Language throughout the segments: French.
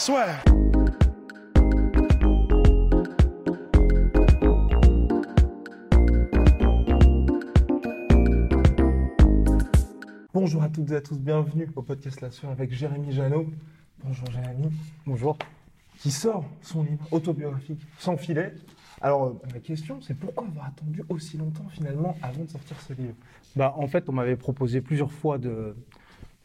Swear. Bonjour à toutes et à tous, bienvenue au podcast La Sueur avec Jérémy Janot. Bonjour Jérémy. Bonjour. Qui sort son livre autobiographique Sans filet. Alors, euh, ma question, c'est pourquoi avoir attendu aussi longtemps finalement avant de sortir ce livre? Bah, en fait, on m'avait proposé plusieurs fois de,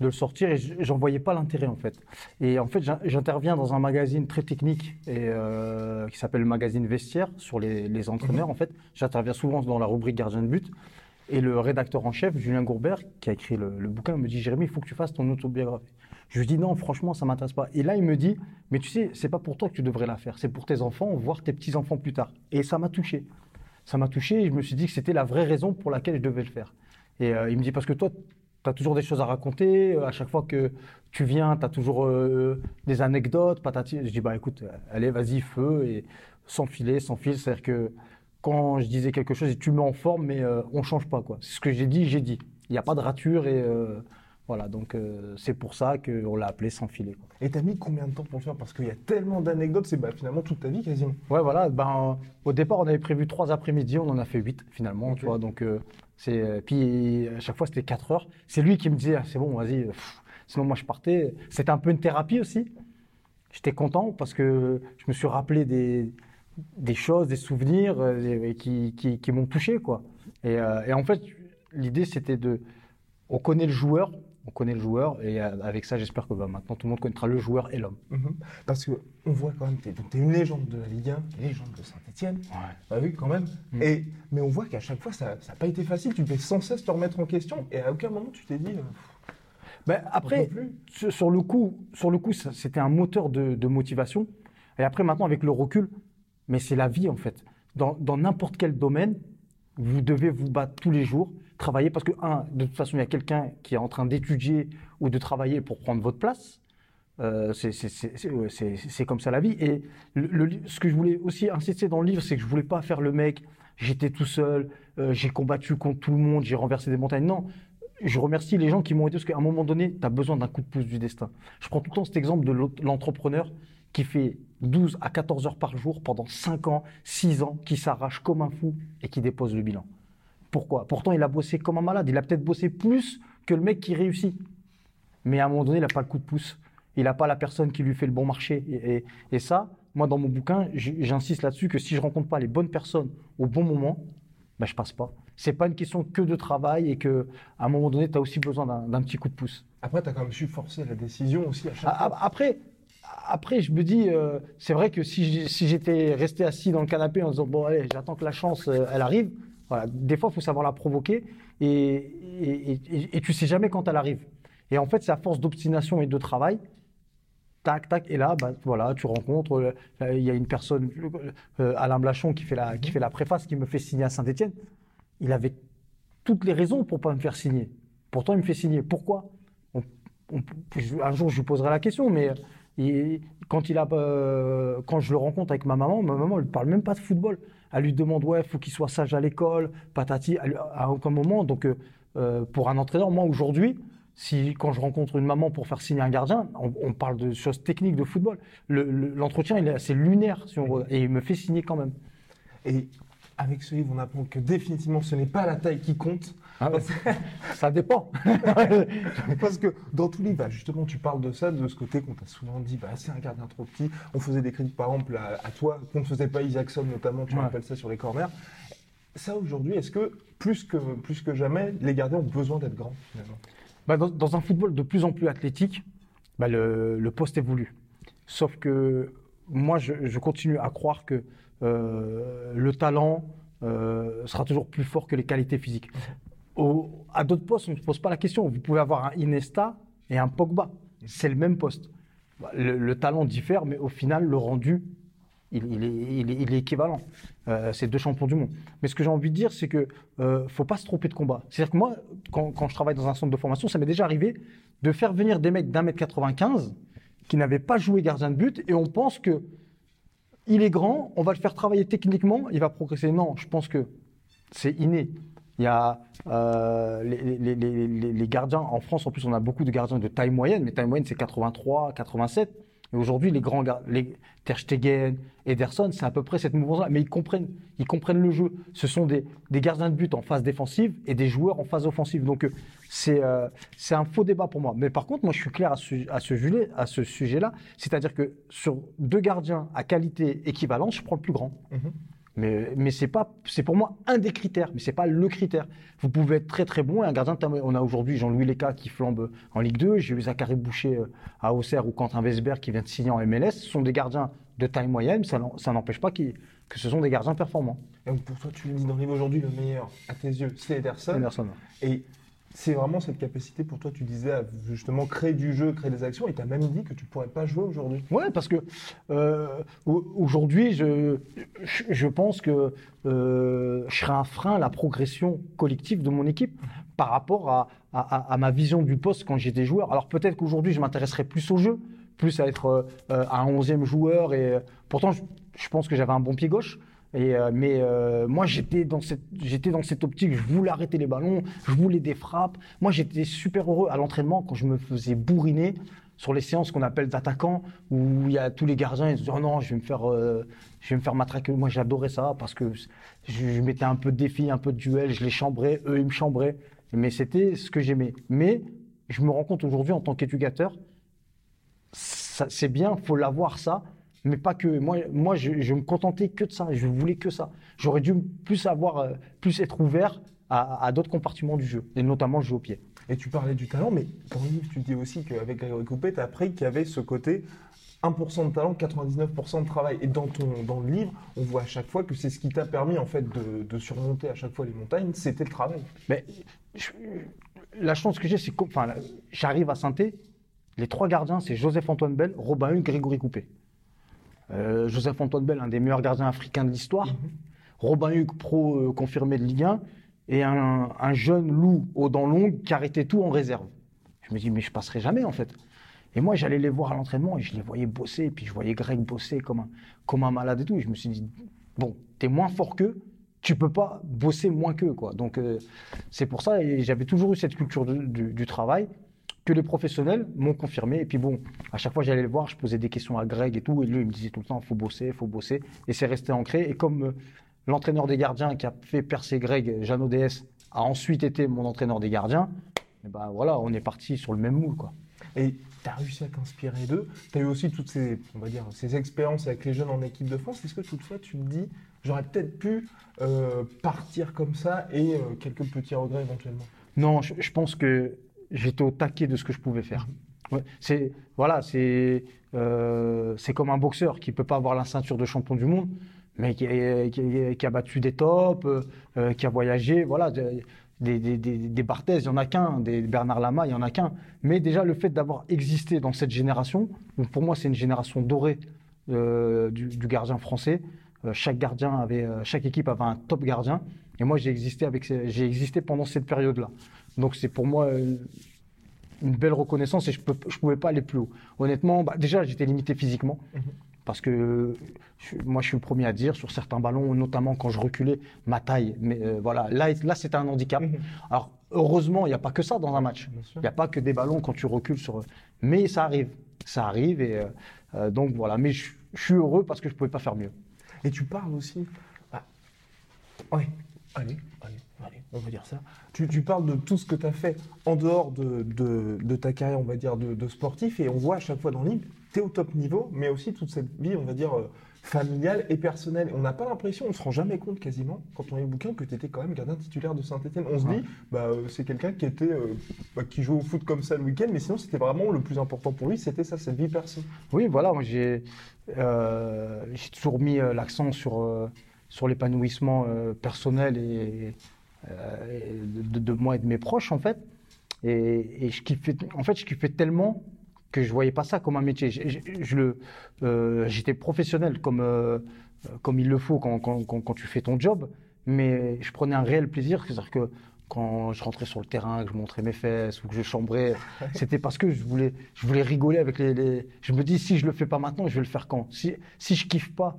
de le sortir et j'en voyais pas l'intérêt en fait. Et en fait, j'in- j'interviens dans un magazine très technique et, euh, qui s'appelle le magazine Vestiaire sur les, les entraîneurs. En fait, j'interviens souvent dans la rubrique gardien de but. Et le rédacteur en chef, Julien Gourbert, qui a écrit le, le bouquin, me dit Jérémy, il faut que tu fasses ton autobiographie. Je lui dis non, franchement, ça m'intéresse pas. Et là, il me dit, mais tu sais, c'est pas pour toi que tu devrais la faire, c'est pour tes enfants, voire tes petits enfants plus tard. Et ça m'a touché. Ça m'a touché et je me suis dit que c'était la vraie raison pour laquelle je devais le faire. Et euh, il me dit parce que toi, tu as toujours des choses à raconter. euh, À chaque fois que tu viens, tu as toujours euh, des anecdotes. Patati. Je dis bah écoute, euh, allez, vas-y, feu et sans filet, sans fil. C'est-à-dire que quand je disais quelque chose, tu me mets en forme, mais euh, on change pas quoi. C'est ce que j'ai dit, j'ai dit. Il n'y a pas de rature et euh, voilà. Donc euh, c'est pour ça qu'on l'a appelé sans filet. quoi. Et t'as mis combien de temps pour le faire? Parce qu'il y a tellement d'anecdotes, c'est bah, finalement toute ta vie quasiment. Ouais, voilà. Ben, au départ, on avait prévu trois après-midi, on en a fait huit finalement, tu vois. Donc, euh, c'est euh, puis à chaque fois c'était quatre heures. C'est lui qui me disait, Ah, c'est bon, vas-y. Sinon, moi, je partais. C'était un peu une thérapie aussi. J'étais content parce que je me suis rappelé des, des choses, des souvenirs euh, qui, qui, qui m'ont touché, quoi. Et, et en fait, l'idée c'était de, on connaît le joueur, on connaît le joueur, et euh, avec ça, j'espère que bah, maintenant tout le monde connaîtra le joueur et l'homme. Mhm. Parce que on voit quand même, t'es donc t'es une légende de la Ligue 1, une légende de Saint-Etienne. Bah oui, quand même. Mm. Et, mais on voit qu'à chaque fois, ça n'a pas été facile. Tu devais sans cesse te remettre en question. Et à aucun moment, tu t'es dit. euh, Ben, après, sur le coup, sur le coup, c'était un moteur de, de motivation. Et après, maintenant, avec le recul, mais c'est la vie en fait. Dans n'importe quel domaine, vous devez vous battre tous les jours, travailler parce que un, de toute façon, il y a quelqu'un qui est en train d'étudier ou de travailler pour prendre votre place. Euh, c'est- comme ça la vie. Et ce que je voulais aussi insister dans le livre, c'est que je voulais pas faire le mec. J'étais tout seul, euh, j'ai combattu contre tout le monde, j'ai renversé des montagnes. Non, je remercie les gens qui m'ont aidé parce qu'à un moment donné, tu as besoin d'un coup de pouce du destin. Je prends tout le temps cet exemple de l'entrepreneur qui fait 12 à 14 heures par jour pendant 5 ans, 6 ans, qui s'arrache comme un fou et qui dépose le bilan. Pourquoi? Pourtant, il a bossé comme un malade. Il a peut-être bossé plus que le mec qui réussit. Mais à un moment donné, il n'a pas le coup de pouce. Il n'a pas la personne qui lui fait le bon marché. Et, et- et ça, moi, dans mon bouquin, j'insiste là-dessus que si je rencontre pas les bonnes personnes au bon moment, ben, je passe pas. C'est pas une question que de travail et que à un moment donné, tu as aussi besoin d'un petit coup de pouce. Après, tu as quand même su forcer la décision aussi à chaque fois. Après, après, je me dis, euh, c'est vrai que si j'étais resté assis dans le canapé en disant, bon, allez, j'attends que la chance, euh, elle arrive, voilà, des fois, il faut savoir la provoquer et, et, et, tu sais jamais quand elle arrive. Et en fait, c'est à force d'obstination et de travail, tac, tac, et là, bah, voilà, tu rencontres, euh, il y a une personne, Alain Blachon, qui fait, la, qui fait la préface, qui me fait signer à Saint-Etienne. Il avait toutes les raisons pour pas me faire signer. Pourtant, il me fait signer. Pourquoi? Un jour, je lui poserai la question, mais il- quand, il a, euh, quand je le rencontre avec ma maman, ma maman, elle ne parle même pas de football. Elle lui demande, ouais, faut qu'il soit sage à l'école, patati, elle- à aucun moment. Donc, euh, euh, pour un entraîneur, moi, aujourd'hui, si quand je rencontre une maman pour faire signer un gardien, on, parle de choses techniques de football. Le- le- L'entretien, il est assez lunaire, si on et il me fait signer quand même. Et avec ce livre, on apprend que définitivement, ce n'est pas la taille qui compte. Ah ouais. Ça dépend. Parce que dans tout livre, bah, justement, tu parles de ça, de ce côté qu'on t'a souvent dit, bah, c'est un gardien trop petit. On faisait des critiques, par exemple, à, à toi, qu'on ne faisait pas Isaacson, notamment, tu Ouais. rappelles ça sur les corners. Ça, aujourd'hui, est-ce que plus, que, plus que jamais, les gardiens ont besoin d'être grands, finalement? Bah, dans, dans un football de plus en plus athlétique, bah, le, le poste évolue. Sauf que moi, je, je continue à croire que le talent euh, sera toujours plus fort que les qualités physiques. Au- à d'autres postes, on ne se pose pas la question. Vous pouvez avoir un Inesta et un Pogba. c'est le même poste. Bah, Le, le talent diffère, mais au final, le rendu, il est équivalent. Euh, c'est deux champions du monde. Mais ce que j'ai envie de dire, c'est que euh, faut pas se tromper de combat. C'est-à-dire que moi, quand, quand je travaille dans un centre de formation, ça m'est déjà arrivé de faire venir des mecs d'un mètre 95 qui n'avaient pas joué gardien de but, et on pense que il est grand, on va le faire travailler techniquement, il va progresser. Non, je pense que c'est inné. Il y a euh, les, gardiens, en France en plus on a beaucoup de gardiens de taille moyenne, mais taille moyenne c'est 83, 87. Et aujourd'hui les grands gar- les Ter Stegen, Ederson, c'est à peu près cette mouvance-là. Mais ils comprennent, ils comprennent le jeu. Ce sont des, des gardiens de but en phase défensive et des joueurs en phase offensive. Donc euh, c'est euh, un faux débat pour moi. Mais par contre moi je suis clair à ce, à ce, à ce sujet-là. C'est-à-dire que sur deux gardiens à qualité équivalente, je prends le plus grand. Mais, mais c'est pas, c'est pour moi un des critères, mais c'est pas le critère. Vous pouvez être très très bon et un gardien. de taille- On a aujourd'hui Jean-Louis Leca qui flambe en Ligue 2. J'ai eu Zachary Boucher euh, à Auxerre ou Quentin Vesberg qui vient de signer en MLS. Ce sont des gardiens de taille moyenne. Ça, n'empêche pas qu'ils- que ce sont des gardiens performants. Et donc pour toi, tu le dis dans le livre aujourd'hui, le meilleur, à tes yeux, c'est Ederson. Anderson. Et c'est vraiment cette capacité pour toi, tu disais, à justement créer du jeu, créer des actions, et tu as même dit que tu pourrais pas jouer aujourd'hui. Ouais, parce que euh, au- aujourd'hui, je, je, pense que euh, je serai un frein à la progression collective de mon équipe par rapport à, à- ma vision du poste quand j'étais joueur. Alors peut-être qu'aujourd'hui, je m'intéresserai plus au jeu, plus à être euh, un onzième joueur. Et pourtant, je, je pense que j'avais un bon pied gauche. Euh, mais euh, moi, j'étais dans cette, j'étais dans cette optique. Je voulais arrêter les ballons, je voulais des frappes. Moi, j'étais super heureux à l'entraînement quand je me faisais bourriner sur les séances qu'on appelle d'attaquants, où il y a tous les gardiens, ils se disent oh non, je vais me faire, euh, je vais me faire matraquer. Moi, j'adorais ça parce que je, mettais un peu de défi, un peu de duel, je les chambrais, eux, ils me chambraient. Mais c'était ce que j'aimais. Mais je me rends compte aujourd'hui en tant qu'éducateur, c'est bien, faut l'avoir ça, mais pas que. Moi, moi je, je me contentais que de ça, je voulais que ça. J'aurais dû plus avoir, euh, plus être ouvert à, à d'autres compartiments du jeu, et notamment le jeu au pied. Et tu parlais du talent, mais dans le livre, tu dis aussi qu'avec Grégory Coupé, tu as appris qu'il y avait ce côté 1% de talent, 99% de travail. Et dans, ton, dans le livre, on voit à chaque fois que c'est ce qui t'a permis en fait de, de surmonter à chaque fois les montagnes, c'était le travail. Mais je- la chance que j'ai, c'est que enfin, j'arrive à saint les trois gardiens, c'est Joseph-Antoine Bell, Robin Hugues, Grégory Coupé. Euh, Joseph-Antoine Bell, un des meilleurs gardiens africains de l'histoire. Robin Hugues, pro euh, confirmé de Ligue 1. Et un, un jeune loup aux dents longues qui arrêtait tout en réserve. Je me dis, mais je passerai jamais en fait. Et moi, j'allais les voir à l'entraînement et je les voyais bosser. Et puis je voyais Greg bosser comme un, comme un malade et tout. Et je me suis dit, bon, t'es moins fort qu'eux, tu peux pas bosser moins qu'eux. Quoi. Donc euh, c'est pour ça, et j'avais toujours eu cette culture du, du- du travail que les professionnels m'ont confirmé. Et puis bon, à chaque fois j'allais le voir, je posais des questions à Greg et tout, et lui il me disait tout le temps, faut bosser, faut bosser. Et c'est resté ancré. Et comme euh, l'entraîneur des gardiens qui a fait percer Greg, Jeannot DS, a ensuite été mon entraîneur des gardiens, et ben voilà, on est parti sur le même moule. Quoi. Et tu as réussi à t'inspirer d'eux? Tu as eu aussi toutes ces, on va dire, ces expériences avec les jeunes en équipe de France? Est-ce que toutefois tu te dis, j'aurais peut-être pu euh, partir comme ça et euh, quelques petits regrets éventuellement? Non, je, je pense que j'étais au taquet de ce que je pouvais faire. C'est voilà, euh, c'est comme un boxeur qui peut pas avoir la ceinture de champion du monde, mais qui, a battu des tops, euh, euh, qui a voyagé, voilà. de- Des, des, des, des Barthez, il n'y en a qu'un, des Bernard Lama, il n'y en a qu'un. Mais déjà, le fait d'avoir existé dans cette génération, donc pour moi, c'est une génération dorée du, du gardien français. Chaque gardien avait, chaque équipe avait un top gardien. Et moi, j'ai existé avec, j'ai existé pendant cette période-là. Donc c'est pour moi euh, une belle reconnaissance et je peux, je pouvais pas aller plus haut. Honnêtement, bah, déjà j'étais limité physiquement Mhm. parce que je- moi je suis le premier à dire sur certains ballons, notamment quand je reculais, ma taille. Mais euh, voilà, là, là c'était un handicap. Mhm. Alors heureusement, il n'y a pas que ça dans un match. Il n'y a pas que des ballons quand tu recules sur. Mais ça arrive, ça arrive et euh, donc voilà. Mais je, je suis heureux parce que je pouvais pas faire mieux. Et tu parles aussi. Ah. Ouais, allez, allez, on va dire ça. Tu, tu parles de tout ce que tu as fait en dehors de, de- de ta carrière, on va dire, de, de sportif, et on voit à chaque fois dans le livre, tu es au top niveau, mais aussi toute cette vie, on va dire, euh, familiale et personnelle. On n'a pas l'impression, on se rend jamais compte quasiment, quand on lit le bouquin, que tu étais quand même gardien titulaire de Saint-Etienne. On se Ouais. dit, bah, euh, c'est quelqu'un qui était euh, bah, qui jouait au foot comme ça le week-end, mais sinon, c'était vraiment le plus important pour lui, c'était ça, cette vie perso. Oui, voilà, moi j'ai toujours mis l'accent sur, sur l'épanouissement personnel et de, de moi et de mes proches en fait. Et, et je kiffais, en fait, je kiffais tellement que je voyais pas ça comme un métier. Je, euh, j'étais professionnel comme euh, comme il le faut quand, quand, quand, quand tu fais ton job, mais je prenais un réel plaisir, c'est-à-dire que quand je rentrais sur le terrain, que je montrais mes fesses ou que je chambrais, c'était parce que je voulais, je voulais rigoler avec les, les- Je me dis, si je le fais pas maintenant, je vais le faire quand? Si, si je kiffe pas,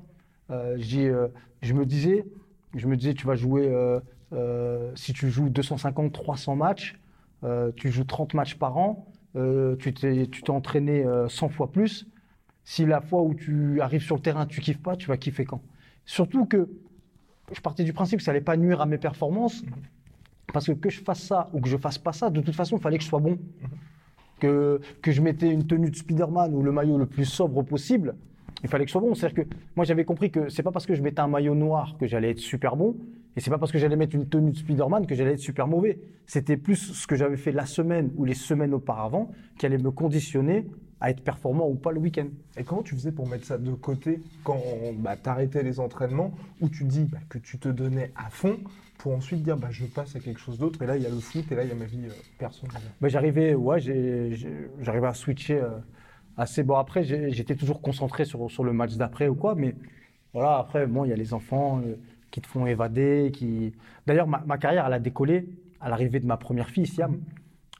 euh, je, euh, me disais, je me disais, tu vas jouer, euh, euh, si tu joues 250, 300 matchs, euh, tu joues 30 matchs par an, euh, tu t'es entraîné euh, 100 fois plus. Si la fois où tu arrives sur le terrain, tu kiffes pas, tu vas kiffer quand? Surtout que je partais du principe que ça allait pas nuire à mes performances. Parce que que je fasse ça ou que je fasse pas ça, de toute façon, il fallait que je sois bon. Que, que je mettais une tenue de Spider-Man ou le maillot le plus sobre possible, il fallait que je sois bon. C'est-à-dire que moi, j'avais compris que c'est pas parce que je mettais un maillot noir que j'allais être super bon, et c'est pas parce que j'allais mettre une tenue de Spider-Man que j'allais être super mauvais. C'était plus ce que j'avais fait la semaine ou les semaines auparavant qui allait me conditionner à être performant ou pas le week-end. Et comment tu faisais pour mettre ça de côté quand bah, tu arrêtais les entraînements ou tu dis bah, que tu te donnais à fond pour ensuite dire bah, je passe à quelque chose d'autre et là il y a le foot et là il y a ma vie euh, personnelle Ben, j'arrivais, ouais, j'arrivais à switcher euh, assez bon. Après, j'étais toujours concentré sur, sur le match d'après ou quoi, mais voilà, après, bon, il y a les enfants euh, qui te font évader, qui. D'ailleurs, ma, ma carrière, elle a décollé à l'arrivée de ma première fille, Siam.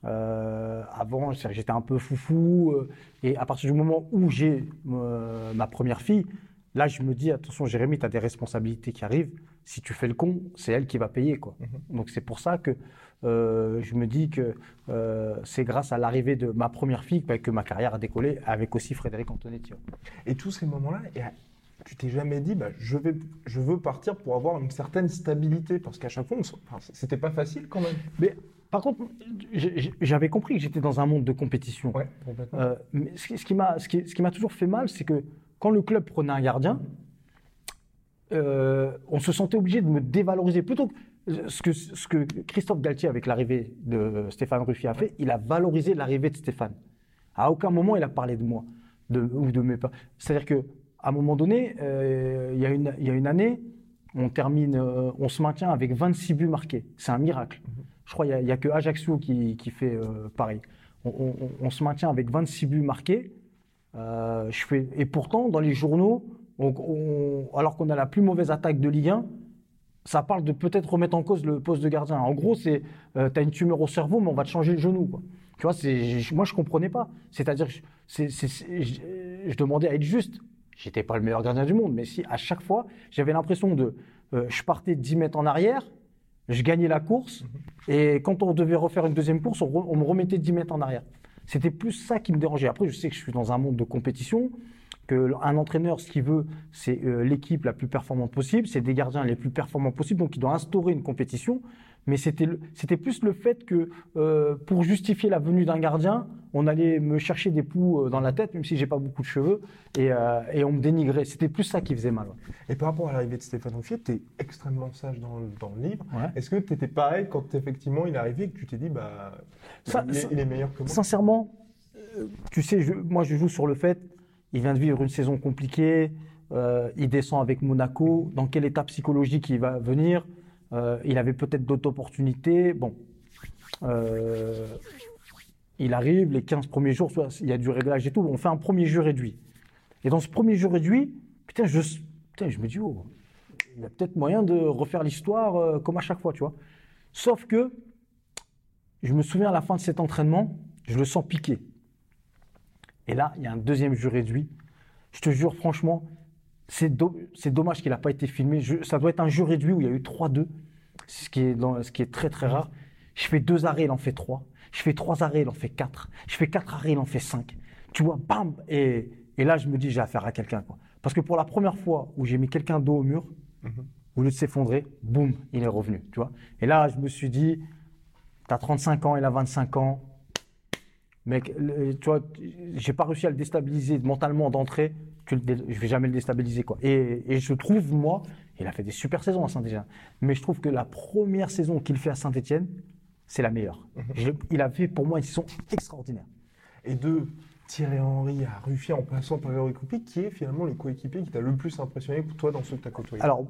Euh, avant, j'étais un peu foufou, euh, et à partir du moment où j'ai euh, ma première fille, là, je me dis, attention, Jérémy, tu as des responsabilités qui arrivent. Si tu fais le con, c'est elle qui va payer, quoi. Donc, c'est pour ça que je me dis que c'est grâce à l'arrivée de ma première fille bah, que ma carrière a décollé, avec aussi Frédéric Antonetti. Et tous ces moments-là, tu t'es jamais dit bah, je, vais, je veux partir pour avoir une certaine stabilité parce qu'à chaque fois, enfin, c'était pas facile quand même. Mais par contre, j'avais compris que j'étais dans un monde de compétition. Ouais, complètement. Euh, mais ce qui, ce qui m'a ce qui, ce qui toujours fait mal, c'est que quand le club prenait un gardien, euh, on se sentait obligé de me dévaloriser. Plutôt que ce que, ce que Christophe Galtier, avec l'arrivée de Stéphane Ruffier, a fait, il a valorisé l'arrivée de Stéphane. À aucun moment, il a parlé de moi de, ou de mes pas. C'est-à-dire que à un moment donné, euh, il y, a une- il y a une année, on termine, euh, on se maintient avec 26 buts marqués. C'est un miracle. Je crois qu'il n'y a, que Ajaccio qui, qui fait euh, pareil. On, on- on se maintient avec 26 buts marqués. Je fais, et pourtant, dans les journaux, on- alors qu'on a la plus mauvaise attaque de Ligue 1, ça parle de peut-être remettre en cause le poste de gardien. En gros, c'est tu as une tumeur au cerveau, mais on va te changer le genou. quoi. Tu vois, moi, je comprenais pas. C'est-à-dire, je- c'est- c'est- c'est- je, je demandais à être juste. J'étais pas le meilleur gardien du monde, mais si à chaque fois, j'avais l'impression de. euh, je partais 10 mètres en arrière, je gagnais la course, et quand on devait refaire une deuxième course, on, re- on me remettait 10 mètres en arrière. C'était plus ça qui me dérangeait. Après, je sais que je suis dans un monde de compétition, que un entraîneur, ce qu'il veut, c'est euh, l'équipe la plus performante possible, c'est des gardiens les plus performants possibles, donc il doit instaurer une compétition. Mais c'était plus le fait que euh, pour justifier la venue d'un gardien, on allait me chercher des poux euh, dans la tête, même si j'ai pas beaucoup de cheveux, et, euh, et on me dénigrait. C'était plus ça qui faisait mal. ouais. Et par rapport à l'arrivée de Stéphane Ruffier, tu es extrêmement sage dans le, dans le livre. Ouais. Est-ce que tu étais pareil quand effectivement il est arrivé et que tu t'es dit bah, Ça- il, est, ça- il est meilleur que moi? Sincèrement, tu sais, je- moi je joue sur le fait, il vient de vivre une saison compliquée, euh, il descend avec Monaco, dans quel état psychologique il va venir, euh, il avait peut-être d'autres opportunités, bon. Euh, il arrive, les 15 premiers jours, il y a du réglage et tout, on fait un premier jeu réduit. Et dans ce premier jeu réduit, putain, je, putain, je me dis, oh, il y a peut-être moyen de refaire l'histoire euh, comme à chaque fois, tu vois. Sauf que, je me souviens à la fin de cet entraînement, je le sens piquer. Et là, il y a un deuxième jeu réduit. Je te jure, franchement, c'est do- c'est dommage qu'il n'a pas été filmé. Je- ça doit être un jeu réduit où il y a eu 3-2, ce, qui est dans- ce qui est très très rare. Je fais deux arrêts, il en fait trois. Je fais trois arrêts, il en fait quatre. Je fais quatre arrêts, il en fait cinq. Tu vois, bam Et, et là, je me dis, j'ai affaire à quelqu'un. quoi. Parce que pour la première fois où j'ai mis quelqu'un dos au mur, au lieu de s'effondrer, boum, il est revenu. Tu vois Et là, je me suis dit, tu as 35 ans, il a 25 ans. Mec, tu vois, j'ai pas réussi à le déstabiliser mentalement d'entrée. Tu dé- Je vais jamais le déstabiliser, quoi. Et, et je trouve, moi, il a fait des super saisons à Saint-Etienne. Mais je trouve que la première saison qu'il fait à Saint-Etienne, c'est la meilleure. Je- il a fait pour moi une saison extraordinaire. Et de Thierry Henry à Ruffier en passant par Grégory Coupy, qui est finalement le coéquipier qui t'a le plus impressionné pour toi dans ceux que tu as côtoyés Alors,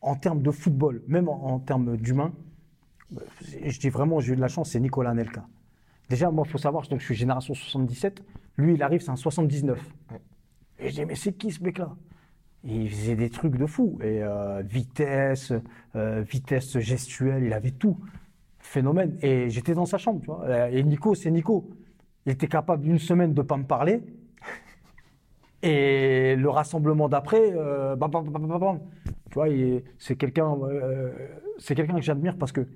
en termes de football, même en, en termes d'humain, euh, je dis vraiment, j'ai eu de la chance, c'est Nicolas Nelka. Déjà, moi, il faut savoir, donc, je suis génération 77. Lui, il arrive, c'est un 79. Ouais. Et je dis, mais c'est qui ce mec-là? Il faisait des trucs de fou. Et euh, vitesse, euh, vitesse gestuelle, il avait tout. Phénomène. Et j'étais dans sa chambre, tu vois. Euh, Et Nico, c'est Nico. Il était capable d'une semaine de pas me parler. Et le rassemblement d'après, euh, bam, bam, bam, bam, bam. tu vois, c'est quelqu'un, c'est quelqu'un que j'admire parce que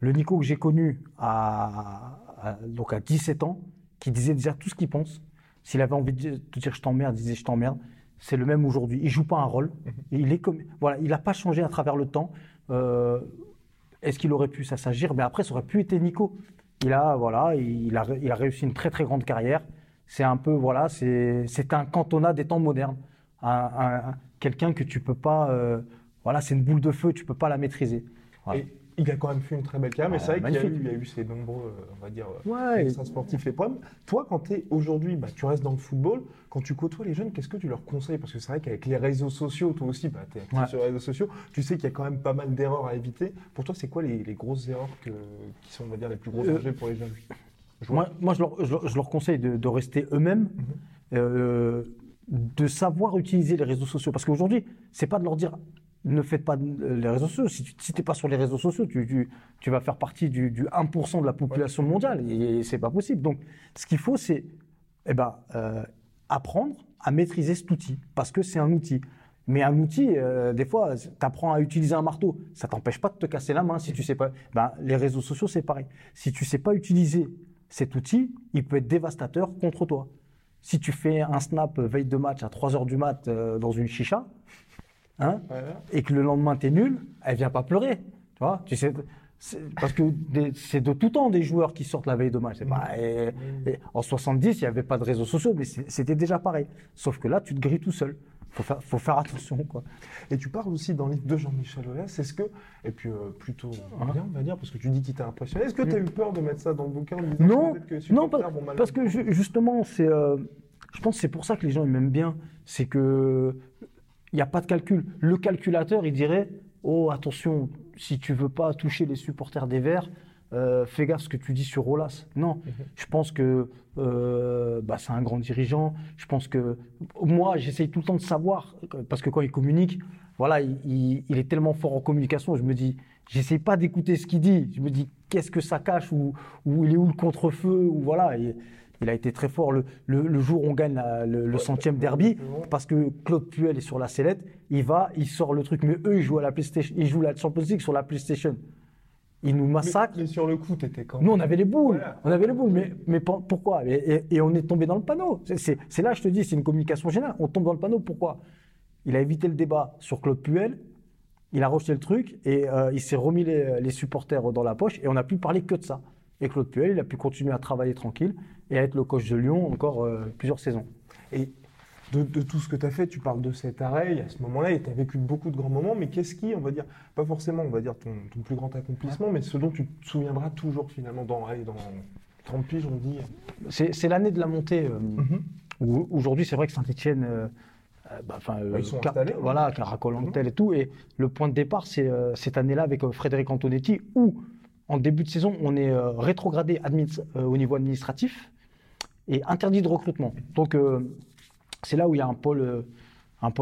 le Nico que j'ai connu à, à- donc à 17 ans, qui disait déjà tout ce qu'il pense, s'il avait envie de te dire je t'emmerde, il disait je t'emmerde, c'est le même aujourd'hui. Il joue pas un rôle, il est comme, voilà, il n'a pas changé à travers le temps. Euh, Est-ce qu'il aurait pu ça s'agir? Mais après, ça aurait pu être Nico. Il a, voilà, il a, il a réussi une très très grande carrière. C'est un peu, voilà, c'est c'est un cantonat des temps modernes. Un- un- un- Quelqu'un que tu peux pas, euh, voilà, c'est une boule de feu, tu peux pas la maîtriser. Voilà. Et il a quand même fait une très belle carrière, mais Ah, c'est vrai qu'il y, a eu- magnifique. il y a eu ces nombreux, euh, on va dire, euh, Ouais, extra sportifs et problèmes. Toi, quand tu es aujourd'hui, bah, tu restes dans le football, quand tu côtoies les jeunes, qu'est-ce que tu leur conseilles? Parce que c'est vrai qu'avec les réseaux sociaux, toi aussi, bah, tu es actif Ouais. sur les réseaux sociaux, tu sais qu'il y a quand même pas mal d'erreurs à éviter. Pour toi, c'est quoi les, les grosses erreurs que- qui sont, on va dire, les plus gros Euh, dangers pour les jeunes? Moi, moi je, leur, je leur- je leur conseille de, de rester eux-mêmes, euh, de savoir utiliser les réseaux sociaux. Parce qu'aujourd'hui, c'est pas de leur dire ne faites pas de- les réseaux sociaux. Si tu n'es pas sur les réseaux sociaux, tu, tu- tu vas faire partie du, du 1% de la population mondiale et, c'est pas possible. Donc, ce qu'il faut, c'est eh ben, euh, apprendre à maîtriser cet outil parce que c'est un outil. Mais un outil, euh, des fois, tu apprends à utiliser un marteau. Ça t'empêche pas de te casser la main si tu sais pas. Ben, les réseaux sociaux, c'est pareil. Si tu sais pas utiliser cet outil, il peut être dévastateur contre toi. Si tu fais un snap veille de match à 3 heures du mat euh, dans une chicha, hein, et que le lendemain tu es nul, elle vient pas pleurer. Tu vois, tu sais, parce que c'est de tout temps des joueurs qui sortent la veille de match. Pas- et- et en 70, il n'y avait pas de réseaux sociaux, mais c'était déjà pareil. Sauf que là, tu te grilles tout seul. Faut faire, faut faire attention, quoi. Et tu parles aussi dans le livre de Jean-Michel Aulas, est-ce que, et puis euh, plutôt bien, on va dire, parce que tu dis qu'il t'a impressionné, est-ce que tu as eu peur de mettre ça dans le bouquin en disant Non, que non, pas- parce que ju- justement, c'est, euh, je pense que c'est pour ça que les gens ils m'aiment bien. C'est que il n'y a pas de calcul. Le calculateur, il dirait Oh, attention, si tu veux pas toucher les supporters des Verts, euh, fais gaffe ce que tu dis sur Rolas. Non, je pense que euh, bah, c'est un grand dirigeant. Je pense que moi, j'essaye tout le temps de savoir, parce que quand il communique, voilà, il, il- il est tellement fort en communication, je me dis, j'essaye pas d'écouter ce qu'il dit. Je me dis, qu'est-ce que ça cache ou, ou il est où le contre-feu ou voilà. Et, il a été très fort le, le- le jour où on gagne la- le, le centième derby, parce que Claude Puel est sur la sellette, il va, il sort le truc, mais eux ils jouent à la PlayStation, ils jouent la Champions League sur la PlayStation. Ils nous mais, massacrent. mais sur le coup, tu étais quand Nous, on avait les boules. Voilà. On avait les boules. Mais, mais pour- pourquoi? Et, et- et on est tombé dans le panneau. C'est là, je te dis, c'est une communication générale. On tombe dans le panneau. Pourquoi? Il a évité le débat sur Claude Puel. Il a rejeté le truc et euh, il s'est remis les, les supporters dans la poche et on n'a plus parlé que de ça. Et Claude Puel, il a pu continuer à travailler tranquille et à être le coach de Lyon encore euh, plusieurs saisons. Et de, de tout ce que tu as fait, tu parles de cet arrêt, à ce moment-là, et tu as vécu beaucoup de grands moments, mais qu'est-ce qui, on va dire, pas forcément, on va dire, ton, ton plus grand accomplissement, mais ce dont tu te souviendras toujours finalement dans, allez, dans 30 piges, on dit. C'est l'année de la montée. euh, Mhm. où Aujourd'hui, c'est vrai que Saint-Etienne, euh, Bah, ils sont Car- installés, voilà, Caracol Antel et tout. Et le point de départ, c'est cette année-là avec Frédéric Antonetti, où en début de saison, on est euh, rétrogradé euh, au niveau administratif et interdit de recrutement. Donc, euh, c'est là où il y a un pôle,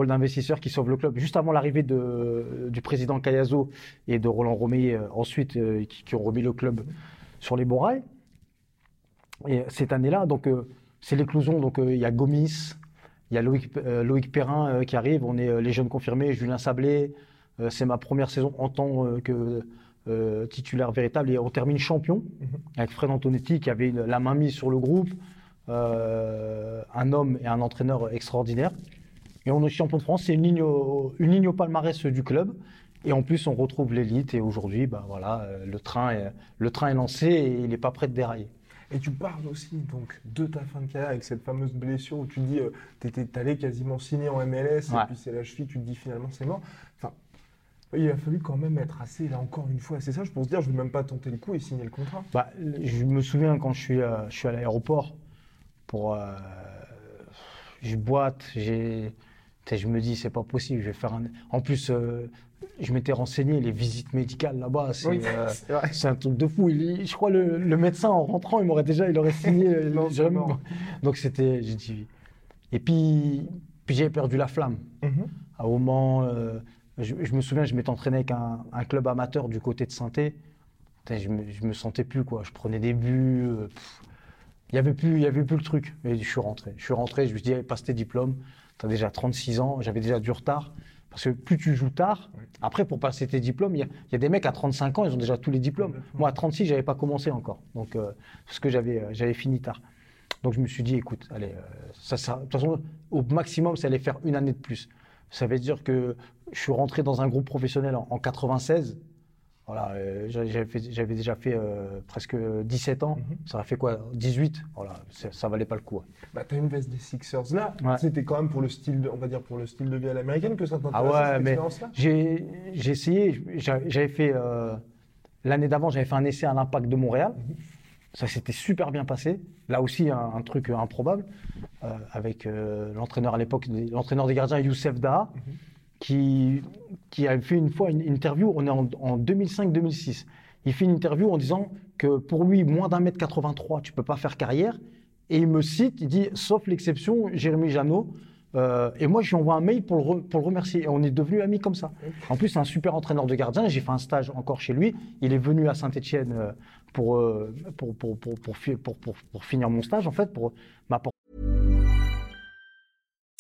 d'investisseurs qui sauve le club. Juste avant l'arrivée du président Cayazo et de Roland euh, ensuite, qui, ont remis le club sur les bons. Et cette année-là, donc, c'est l'éclosion. Donc, il y a Gomis, il y a Loïc, Perrin qui arrive. On est les jeunes confirmés, Julien Sablé. C'est ma première saison en tant que euh, titulaire véritable. Et on termine champion avec Fred Antonetti qui avait la main mise sur le groupe. euh, un homme et un entraîneur extraordinaire. Et on est champion de France. C'est une ligne au, une ligne au palmarès du club. Et en plus, on retrouve l'élite. Et aujourd'hui, bah, voilà, euh, le, train est, le train est lancé et il n'est pas prêt de dérailler. Et tu parles aussi donc de ta fin de carrière avec cette fameuse blessure où tu dis, euh, t'étais allé quasiment signer en MLS Ouais. et puis c'est la cheville, tu te dis finalement c'est mort. Enfin, il a fallu quand même être assez, là encore une fois, assez sage pour se dire, je ne vais même pas tenter le coup et signer le contrat. Bah, je me souviens quand je suis, euh, je suis à l'aéroport pour. euh, je boite, j'ai. Je me dis, c'est pas possible, je vais faire un. En plus, euh, je m'étais renseigné, les visites médicales là-bas, c'est Oui, euh, c'est vrai. c'est un truc de fou. Il- je crois le, le médecin en rentrant, il m'aurait déjà, il aurait signé. Non. Donc c'était, j'ai dit. Et puis, puis j'avais perdu la flamme. Mhm. À un moment, je, je me souviens, je m'étais entraîné avec un, un club amateur du côté de saint Je me, je me sentais plus quoi. Je prenais des buts. euh. Il y avait plus, il y avait plus le truc. Et je suis rentré. Je suis rentré. Je me suis dit, passe tes diplômes. T'as déjà 36 ans. J'avais déjà du retard. Parce que plus tu joues tard, après pour passer tes diplômes, il y, a- il y a des mecs à 35 ans, ils ont déjà tous les diplômes. Moi à 36, j'avais pas commencé encore. Donc euh, parce que j'avais, euh, j'avais fini tard. Donc je me suis dit, écoute, allez, euh, ça, ça- de toute façon, au maximum, ça allait faire une année de plus. Ça veut dire que je suis rentré dans un groupe professionnel en, en 96. Voilà, euh, j'a- j'avais, déjà fait euh, presque 17 ans. Ça a fait quoi? 18 Voilà, ça valait pas le coup. Bah, t'as une veste des Sixers là. Ouais. C'était quand même pour le style, de, on va dire pour le style de vie à l'américaine que ça t'intéressait Ah ouais, cette mais expérience-là? j'ai, essayé. J'a- J'avais fait euh, l'année d'avant, j'avais fait un essai à l'Impact de Montréal. Ça s'était super bien passé. Là aussi, un, un truc improbable avec euh, l'entraîneur à l'époque, l'entraîneur des gardiens Youssef Daha, qui, qui avait fait une fois une interview. On est en, en 2005-2006. Il fait une interview en disant que pour lui, moins d'un mètre 83, tu peux pas faire carrière. Et il me cite, il dit, sauf l'exception, Jérémy Janot. Euh, et moi, je lui envoie un mail pour le, re- pour le remercier. Et on est devenus amis comme ça. En plus, c'est un super entraîneur de gardien. J'ai fait un stage encore chez lui. Il est venu à Saint-Etienne pour, euh, pour, pour finir mon stage, en fait, pour m'apporter.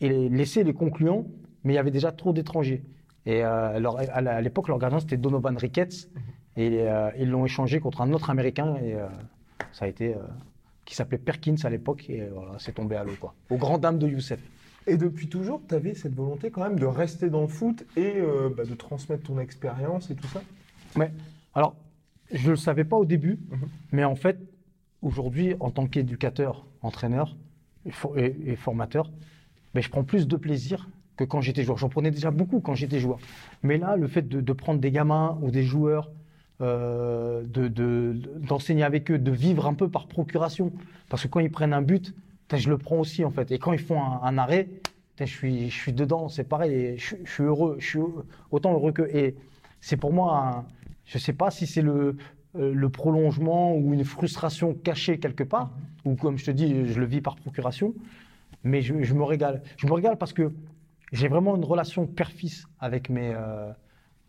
et laisser les concluants, mais il y avait déjà trop d'étrangers. Et euh, leur- à l'époque, leur gardien, c'était Donovan Ricketts. Et euh, ils l'ont échangé contre un autre Américain. Et euh, ça a été. euh, qui s'appelait Perkins à l'époque. Et voilà, c'est tombé à l'eau, quoi. Aux grandes dames de Youssef. Et depuis toujours, tu avais cette volonté quand même de rester dans le foot et bah, de transmettre ton expérience et tout ça? Ouais. Alors, je ne le savais pas au début, Mhm. mais en fait, aujourd'hui, en tant qu'éducateur, entraîneur et, for- et- et formateur, ben, je prends plus de plaisir que quand j'étais joueur. J'en prenais déjà beaucoup quand j'étais joueur. Mais là, le fait de, prendre des gamins ou des joueurs, euh, de- de- d'enseigner avec eux, de vivre un peu par procuration, parce que quand ils prennent un but, je le prends aussi en fait. Et quand ils font un, arrêt, je suis, dedans, c'est pareil. Je, je suis heureux, je suis autant heureux que. Et c'est pour moi, un- je sais pas si c'est euh, le prolongement ou une frustration cachée quelque part, ou comme je te dis, je le vis par procuration, mais je, je me régale. Je me régale parce que j'ai vraiment une relation père-fils avec mes, euh,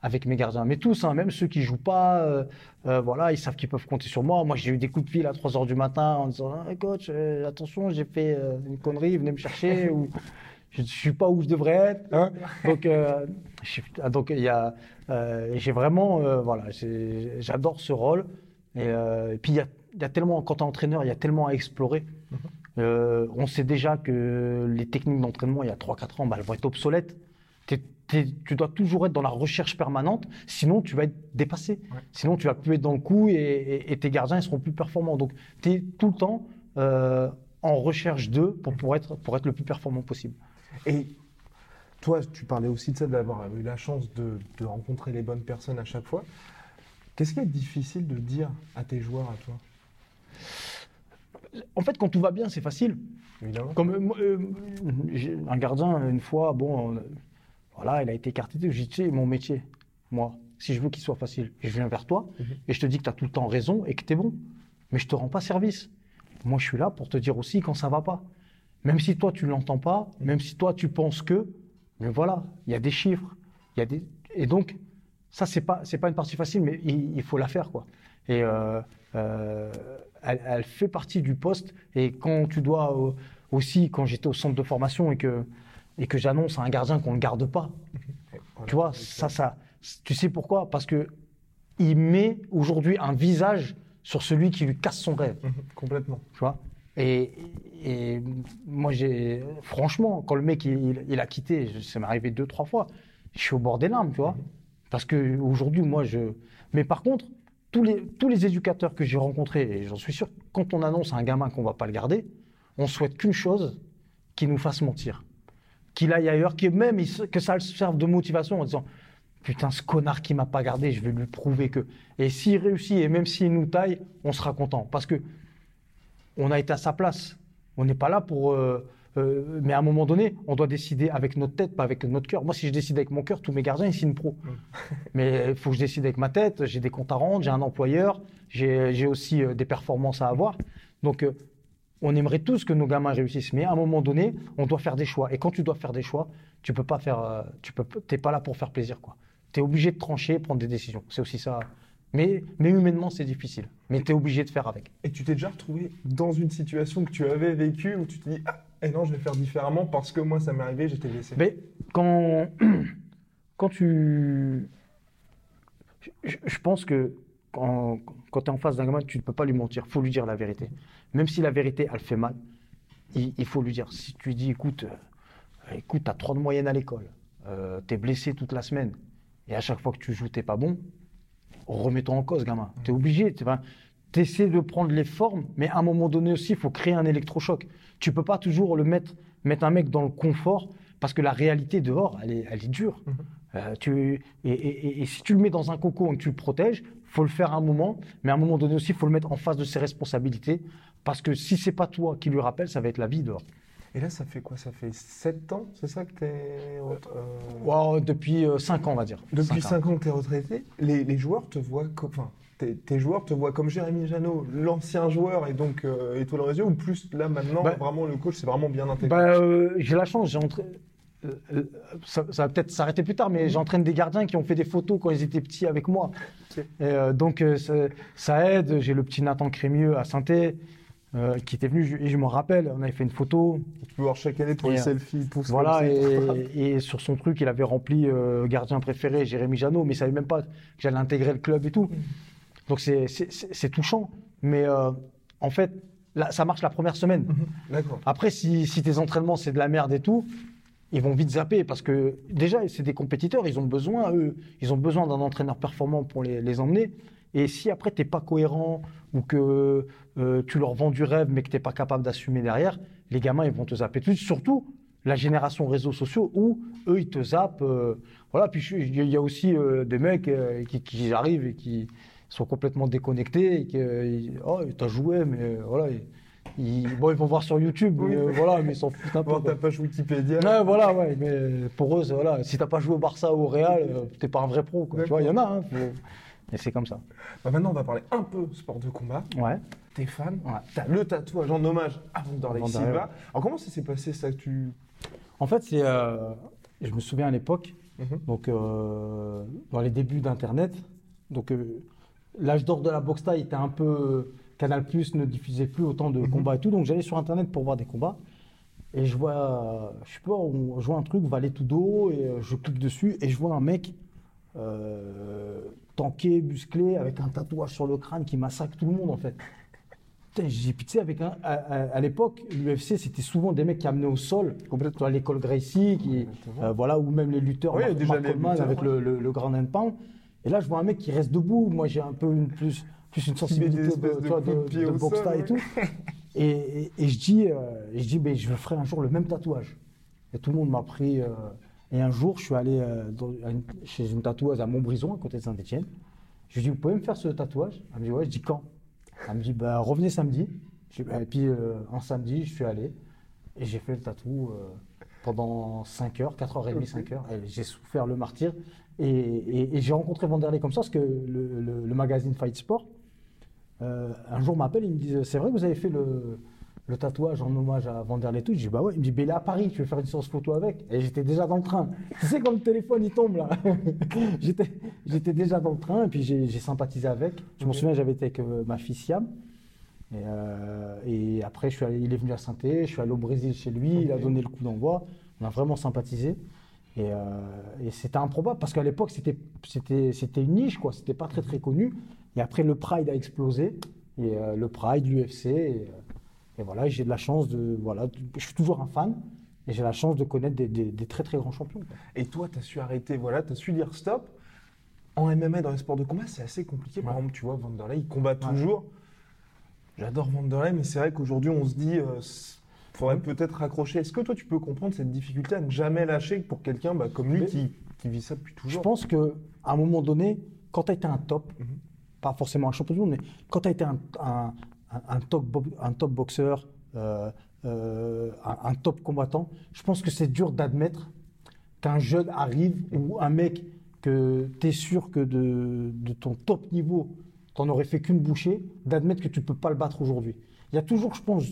avec mes gardiens. Mais tous, hein, même ceux qui jouent pas, euh, euh, voilà, ils savent qu'ils peuvent compter sur moi. Moi, j'ai eu des coups de fil à 3 heures du matin en disant Ah, Coach, attention, j'ai fait une connerie, venez me chercher. ou je ne suis pas où je devrais être. hein. Donc, je ah, donc il y a, j'ai vraiment, voilà, j'adore ce rôle. Et, et puis, il y a, y a tellement, quand tu es entraîneur, il y a tellement à explorer. Euh, on sait déjà que les techniques d'entraînement, il y a 3-4 ans, bah, elles vont être obsolètes. T'es- t'es- tu dois toujours être dans la recherche permanente, sinon tu vas être dépassé. Ouais. Sinon tu vas plus être dans le coup et, et- et tes gardiens ils seront plus performants. Donc tu es tout le temps euh, en recherche d'eux pour, pour, être, pour être le plus performant possible. Et toi, tu parlais aussi de ça, d'avoir eu la chance de, de rencontrer les bonnes personnes à chaque fois. Qu'est-ce qui est difficile de dire à tes joueurs, à toi? En fait, quand tout va bien, c'est facile. Évidemment. Comme euh, euh, j'ai un gardien, une fois, bon, euh, voilà, il a été écarté. J'ai dit, tu sais, mon métier, moi, si je veux qu'il soit facile, je viens vers toi Mhm. et je te dis que tu as tout le temps raison et que tu es bon. Mais je te rends pas service. Moi, je suis là pour te dire aussi quand ça va pas. Même si toi, tu l'entends pas, même si toi, tu penses que, mais voilà, il y a des chiffres. Il y a des... Et donc, ça, c'est pas, c'est pas une partie facile, mais il, il faut la faire, quoi. Et euh, elle, elle fait partie du poste. Et quand tu dois euh, aussi, quand j'étais au centre de formation et que, et que j'annonce à un gardien qu'on ne le garde pas, Voilà. tu vois, ça, ça, tu sais pourquoi? Parce que il met aujourd'hui un visage sur celui qui lui casse son rêve, Complètement. tu vois? Et, et moi, j'ai, franchement, quand le mec il, il- a quitté, ça m'est arrivé deux, trois fois, je suis au bord des larmes, tu vois? Parce que aujourd'hui, moi, je. Mais par contre, tous les, tous les éducateurs que j'ai rencontrés, et j'en suis sûr, quand on annonce à un gamin qu'on va pas le garder, on souhaite qu'une chose, qu'il nous fasse mentir. Qu'il aille ailleurs, que même que ça serve de motivation en disant Putain, ce connard qui m'a pas gardé, je vais lui prouver que. Et s'il réussit, et même s'il nous taille, on sera content. Parce que on a été à sa place. On n'est pas là pour. euh, euh, mais à un moment donné, on doit décider avec notre tête, pas avec notre cœur. Moi, si je décide avec mon cœur, tous mes gardiens, ils signent pro. mais il faut que je décide avec ma tête. J'ai des comptes à rendre, j'ai un employeur, j'ai j'ai aussi euh, des performances à avoir. Donc, euh, on aimerait tous que nos gamins réussissent. Mais à un moment donné, on doit faire des choix. Et quand tu dois faire des choix, tu peux pas faire. euh, tu peux, t'es pas là pour faire plaisir, quoi. Tu es obligé de trancher, prendre des décisions. C'est aussi ça. Mais, mais humainement, c'est difficile. Mais tu es obligé de faire avec. Et tu t'es déjà retrouvé dans une situation que tu avais vécue où tu te dis Ah, et non, je vais faire différemment parce que moi, ça m'est arrivé, j'étais blessé. Mais quand, quand tu. Je, pense que quand, quand tu es en face d'un gamin, tu ne peux pas lui mentir. Il faut lui dire la vérité. Même si la vérité, elle fait mal, il, faut lui dire. Si tu dis écoute, euh, écoute tu as 3 de moyenne à l'école, tu es blessé toute la semaine, et à chaque fois que tu joues, tu pas bon, remets-toi en cause, gamin. Tu es obligé. Tu essaies de prendre les formes, mais à un moment donné aussi, il faut créer un électrochoc. Tu peux pas toujours le mettre, mettre un mec dans le confort, parce que la réalité dehors, elle est, elle est dure. Euh, tu, et, et- si tu le mets dans un cocon et que tu le protèges, faut le faire à un moment, mais à un moment donné aussi, il faut le mettre en face de ses responsabilités, parce que si c'est pas toi qui lui rappelle, ça va être la vie dehors. Et là, ça fait quoi? Ça fait 7 ans, c'est ça que tu es. Wow, depuis 5 ans, on va dire. Depuis Cinq ans. 5 ans que tu es retraité, les, les joueurs te voient. Enfin, tes, tes joueurs te voient comme Jérémy Janot, l'ancien joueur et donc euh, Étoile Réseau, ou plus là maintenant, Bah- vraiment le coach, c'est vraiment bien intégré? Bah, euh, j'ai la chance, j'ai euh, euh, ça, ça va peut-être s'arrêter plus tard, mais j'entraîne des gardiens qui ont fait des photos quand ils étaient petits avec moi. Et, euh, donc euh, ça, aide. J'ai le petit Nathan Crémieux à saint qui était venu, je- et je me rappelle, on avait fait une photo. tu peux voir chaque année pour Et, les euh, selfies, il pousse Voilà, et, et sur son truc, il avait rempli euh, gardien préféré, Jérémy Janot, mais il savait même pas que j'allais intégrer le club et tout. Donc c'est- touchant. Mais euh, en fait, là, ça marche la première semaine. D'accord. Après, si, si tes entraînements, c'est de la merde et tout, ils vont vite zapper parce que déjà, c'est des compétiteurs, ils ont besoin, eux, ils ont besoin d'un entraîneur performant pour les, les emmener. Et si après, tu n'es pas cohérent ou que euh, tu leur vends du rêve mais que tu n'es pas capable d'assumer derrière, les gamins, ils vont te zapper. Tout de suite, Surtout la génération réseaux sociaux où eux, ils te zappent. euh, voilà, puis il y a aussi des mecs qui, qui arrivent et qui sont complètement déconnectés et ils- oh, t'as joué, mais euh, voilà. Ils, ils- bon, ils vont voir sur YouTube, mais euh, voilà, mais ils s'en foutent un peu. Voir ta page Wikipédia. Ouais, voilà, ouais, mais pour eux, voilà, si t'as pas joué au Barça ou au Real, euh, t'es pas un vrai pro, quoi. Tu vois, il y en a, hein, faut- Et c'est comme ça. Bah, maintenant, on va parler un peu sport de combat. Ouais. T'es fan, Ouais. t'as le tatouage en hommage à Vanderlei Silva. ouais. Alors, comment ça s'est passé ça que tu. En fait, c'est, euh, je me souviens à l'époque, Mhm. donc euh, dans les débuts d'Internet, donc euh, l'âge d'or de la boxe taille était un peu Canal Plus ne diffusait plus autant de combats et tout, donc j'allais sur Internet pour voir des combats. Et je vois, je sais pas, on, je vois un truc, Valet Tudo, et euh, je clique dessus et je vois un mec euh, tanké, musclé, avec un tatouage sur le crâne qui massacre tout le monde en fait. Putain, j'ai sais, avec un, à, à- à l'époque, l'UFC, c'était souvent des mecs qui amenaient au sol, complètement à l'école Gracie, qui, euh, voilà, ou même les lutteurs, Oui, Mark, déjà Mark les Coleman lutteurs, avec ouais. le, le, le Grand and Pound. Et là, je vois un mec qui reste debout. Moi, j'ai un peu une, plus, plus une sensibilité de, de boxe sol, et tout. Et, et- et je dis, euh, je dis ben, je ferai un jour le même tatouage. Et tout le monde m'a pris. euh, et un jour, je suis allé euh, dans- à une- chez une tatoueuse à Montbrison, à côté de Saint-Etienne. Je lui dis, vous pouvez me faire ce tatouage? Elle me dit, ouais. Je dis, quand? Elle me dit, bah, revenez samedi. Je bah, et puis, un samedi, je suis allé. Et j'ai fait le tatou pendant 5 heures, 4h30, 5 heures. Et j'ai souffert le martyr. Et, et- et j'ai rencontré Vanderlei comme ça, parce que le, le- le magazine Fight Sport, euh, un jour m'appelle, il me dit C'est vrai que vous avez fait le, le tatouage en hommage à Vanderlei tout. Je dis, bah ouais. Il me dit, mais il est à Paris, tu veux faire une séance photo avec? Et j'étais déjà dans le train. Tu sais, quand le téléphone, il tombe là. j'étais, j'étais déjà dans le train et puis j'ai, sympathisé avec. Je m'en souviens, j'avais été avec euh, ma fille Siam. Et, euh, et après, je suis allé- il est venu à saint je suis allé au Brésil chez lui, il a donné le coup d'envoi. On a vraiment sympathisé. Et, euh, et c'était improbable parce qu'à l'époque, c'était, c'était, c'était une niche, quoi. C'était pas très très connu. Et après, le Pride a explosé. Et euh, le Pride, l'UFC. Et, euh, et voilà, j'ai de la chance de. Voilà, je suis toujours un fan. Et j'ai la chance de connaître des, des- des très très grands champions. quoi. Et toi, tu as su arrêter, voilà, tu as su dire stop. En MMA, dans les sports de combat, c'est assez compliqué. Par exemple, tu vois, Vanderlei, il combat toujours. J'adore Vanderlei, mais c'est vrai qu'aujourd'hui, on se dit, euh, faudrait peut-être raccrocher. Est-ce que toi, tu peux comprendre cette difficulté à ne jamais lâcher pour quelqu'un bah, comme lui qui, qui vit ça depuis Je toujours pense qu'à un moment donné, quand tu as été un top, Mhm. pas forcément un champion du monde, mais quand tu as été un, un- un- un top, bo- un top boxeur, euh, euh, un, un top combattant, je pense que c'est dur d'admettre qu'un jeune arrive ou un mec que tu es sûr que de, de ton top niveau, tu n'en aurais fait qu'une bouchée, d'admettre que tu ne peux pas le battre aujourd'hui. Il y a toujours, je pense,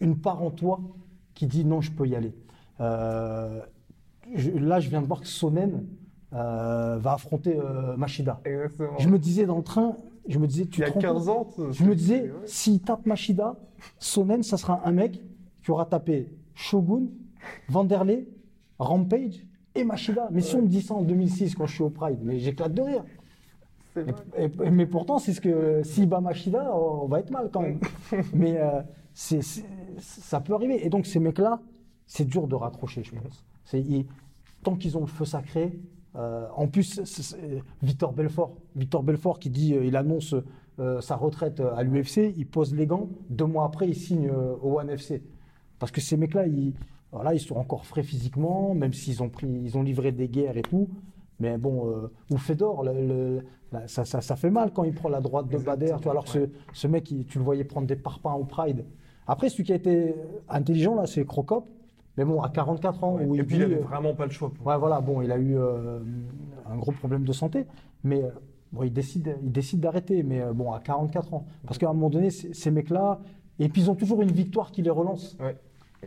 une part en toi qui dit non, je peux y aller. Euh, je- là, je viens de voir que Sonnen euh, va affronter euh, Machida. Exactement. Je me disais dans le train, je me disais, tu Il y a te rends 15 compte ans, Je me disais, s'il tape Machida, Sonnen, ça sera un mec qui aura tapé Shogun, Vanderlei, Rampage et Machida. Mais si on me dit ça en 2006 quand je suis au Pride, mais j'éclate de rire. Et- et- mais pourtant, c'est ce que s'il bat Machida, on va être mal quand même. mais euh, c'est- ça peut arriver. Et donc, ces mecs-là, c'est dur de raccrocher, je pense. Ils- tant qu'ils ont le feu sacré. euh, en plus, c'est- Victor Belfort, Victor Belfort qui dit, euh, il annonce euh, sa retraite à l'UFC, il pose les gants. Deux mois après, il signe euh, au One FC. Parce que ces mecs-là, ils, voilà, ils sont encore frais physiquement, même s'ils ont pris, ils ont livré des guerres et tout. Mais bon, euh, ou Fedor, le- le- la- ça, ça, ça fait mal quand il prend la droite de Bader. Tu vois, alors ce, ce mec, il- tu le voyais prendre des parpaings au Pride. Après, celui qui a été intelligent, là, c'est Crocop. Mais bon, à 44 ans, où Et il puis, il dit, avait euh, vraiment pas le choix. pour- Ouais, voilà, bon, il a eu euh, un gros problème de santé, mais euh, bon, il décide, il décide d'arrêter, mais bon, à 44 ans. Parce qu'à un moment donné, ces, mecs-là, et puis ils ont toujours une victoire qui les relance. Ouais.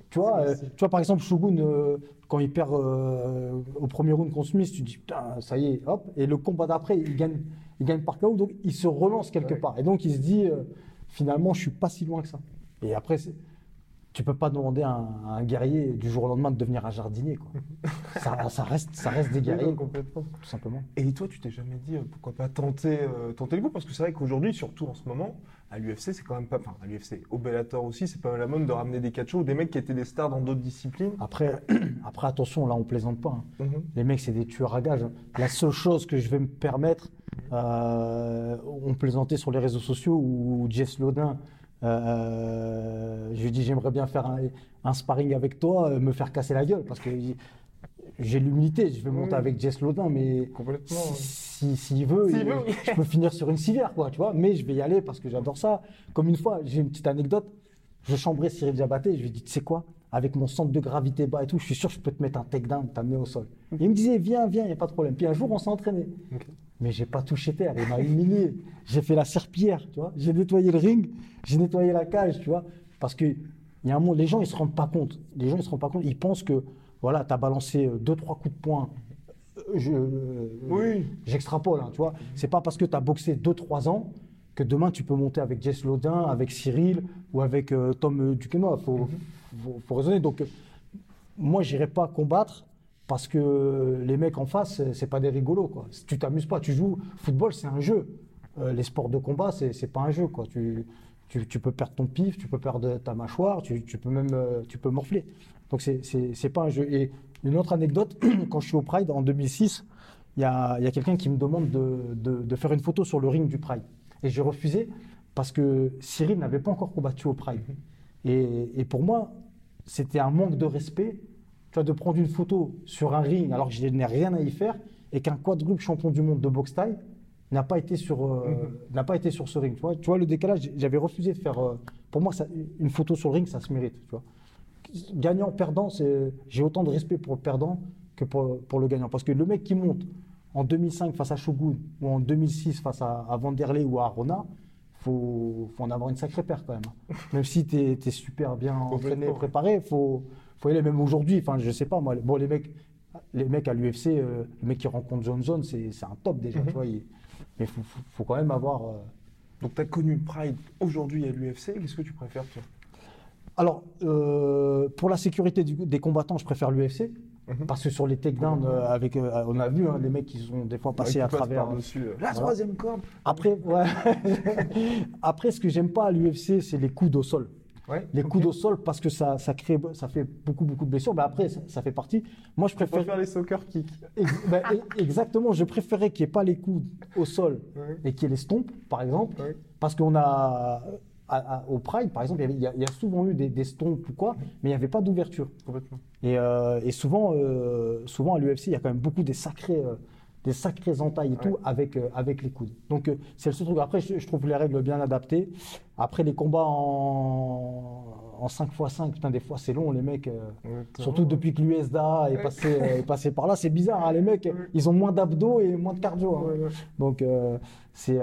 Tu vois, euh, tu vois, par exemple, Shogun, euh, quand il perd euh, au premier round contre Smith, tu te dis, putain, ça y est, hop, et le combat d'après, il gagne, il gagne par KO, donc il se relance quelque Ouais. part. Et donc il se dit, euh, finalement, je suis pas si loin que ça. Et après, tu peux pas demander à un, à un guerrier du jour au lendemain de devenir un jardinier. Quoi. ça, ça reste, ça reste des Oui, guerriers, non, complètement. tout simplement. Et toi, tu t'es jamais dit euh, pourquoi pas tenter, euh, tenter le coup? Parce que c'est vrai qu'aujourd'hui, surtout en ce moment, à l'UFC, c'est quand même pas. Enfin, à l'UFC, au Bellator aussi, c'est pas mal la mode de ramener des catchos ou des mecs qui étaient des stars dans d'autres disciplines. Après, après, attention, là, on plaisante pas. hein. Mhm. Les mecs, c'est des tueurs à gages. hein. La seule chose que je vais me permettre, euh, on plaisantait sur les réseaux sociaux où Jess Lodin, euh, je lui dis j'aimerais bien faire un, un sparring avec toi, euh, me faire casser la gueule parce que j'ai l'humilité, je vais monter Oui. avec Jess Lodin, mais Complètement. si- si- s'il veut, S'il il- veut, oui. je peux finir sur une civière, quoi, tu vois. Mais je vais y aller parce que j'adore ça. Comme une fois, j'ai une petite anecdote. Je chambrais Cyril Diabaté, je lui dit, tu sais quoi, avec mon centre de gravité bas et tout, je suis sûr que je peux te mettre un takedown, t'amener au sol. Il me disait, viens, viens, il n'y a pas de problème. Puis un jour, on s'est entraîné. Mais j'ai pas touché terre, il m'a humilié. J'ai fait la serpillière, tu vois. J'ai nettoyé le ring, j'ai nettoyé la cage, tu vois. Parce que il y a un moment, les gens, ils se rendent pas compte. Les gens, ils se rendent pas compte. Ils pensent que, voilà, tu as balancé euh, deux, trois coups de poing. Euh, Je, Oui. J'extrapole, hein, tu vois. C'est pas parce que tu as boxé 2-3 ans que demain tu peux monter avec Jess Lodin, avec Cyril ou avec euh, Tom euh, Duquesnoy. Il faut, faut, faut raisonner. Donc, euh, moi, j'irai pas combattre parce que les mecs en face, c'est- pas des rigolos. Quoi. Tu t'amuses pas, tu joues. Football, c'est un jeu. Euh, les sports de combat, c'est pas un jeu. Quoi. Tu, tu, peux perdre ton pif, tu peux perdre ta mâchoire, tu, peux même euh, tu peux morfler. Donc, c'est- pas un jeu. Et une autre anecdote, quand je suis au Pride en 2006, il y a, y a quelqu'un qui me demande de, de- de faire une photo sur le ring du Pride. Et j'ai refusé parce que Cyril n'avait pas encore combattu au Pride. Et, et pour moi, c'était un manque de respect tu vois, de prendre une photo sur un ring alors que je n'ai rien à y faire et qu'un quadruple champion du monde de boxe taille n'a pas été sur euh, n'a pas été sur ce ring. Tu vois, tu vois le décalage. J'avais refusé de faire. euh, pour moi, ça- une photo sur le ring, ça se mérite. Tu vois. Gagnant, perdant, c'est j'ai autant de respect pour le perdant que pour, pour le gagnant. Parce que le mec qui monte en 2005 face à Shogun ou en 2006 face à, à Vanderlei ou à Arona, faut, faut en avoir une sacrée paire quand même. Même si tu es, super bien entraîné, préparé, faut, faut y aller. Même aujourd'hui, enfin, je sais pas, moi, bon, les mecs, les mecs à l'UFC, euh, le mec qui rencontre John Jones, c'est un top déjà, Mhm. tu vois. il- mais faut, faut, faut quand même avoir. euh, Donc, tu as connu le Pride aujourd'hui à l'UFC. Qu'est-ce que tu préfères, toi? Alors, euh, pour la sécurité du- des combattants, je préfère l'UFC. Mhm. Parce que sur les takedowns, euh, avec, euh, on a vu hein, les mecs qui sont des fois passés Ouais, à travers. par-dessus, euh, La Voilà. troisième corde. Après, ouais. Après, ce que j'aime pas à l'UFC, c'est les coups au sol. Ouais, Les ok. coups au sol, parce que ça, ça, crée, ça fait beaucoup, beaucoup de blessures. Mais après, ça, ça fait partie. Moi, je Tu préfère. préfères les soccer kicks. Ben, e- exactement, je préférais qu'il n'y ait pas les coups au sol Ouais. et qu'il y ait les stompes, par exemple. Ouais. Parce qu'on a. à- à- au Pride, par exemple, il y, avait- il y a, il y a souvent eu des, des stompes ou quoi, mais il n'y avait pas d'ouverture. Complètement. Et, euh, et souvent, euh, souvent à l'UFC, il y a quand même beaucoup des sacrés, euh, des sacrés entailles et tout avec, euh, avec les coudes. Donc euh, c'est le seul truc. Après, je, je trouve les règles bien adaptées. Après, les combats en, en 5x5, putain, des fois c'est long, les mecs. euh, surtout depuis que l'USDA est passé, est passé par là. C'est bizarre, hein, les mecs, ils ont moins d'abdos et moins de cardio. hein. Ouais. Donc c'est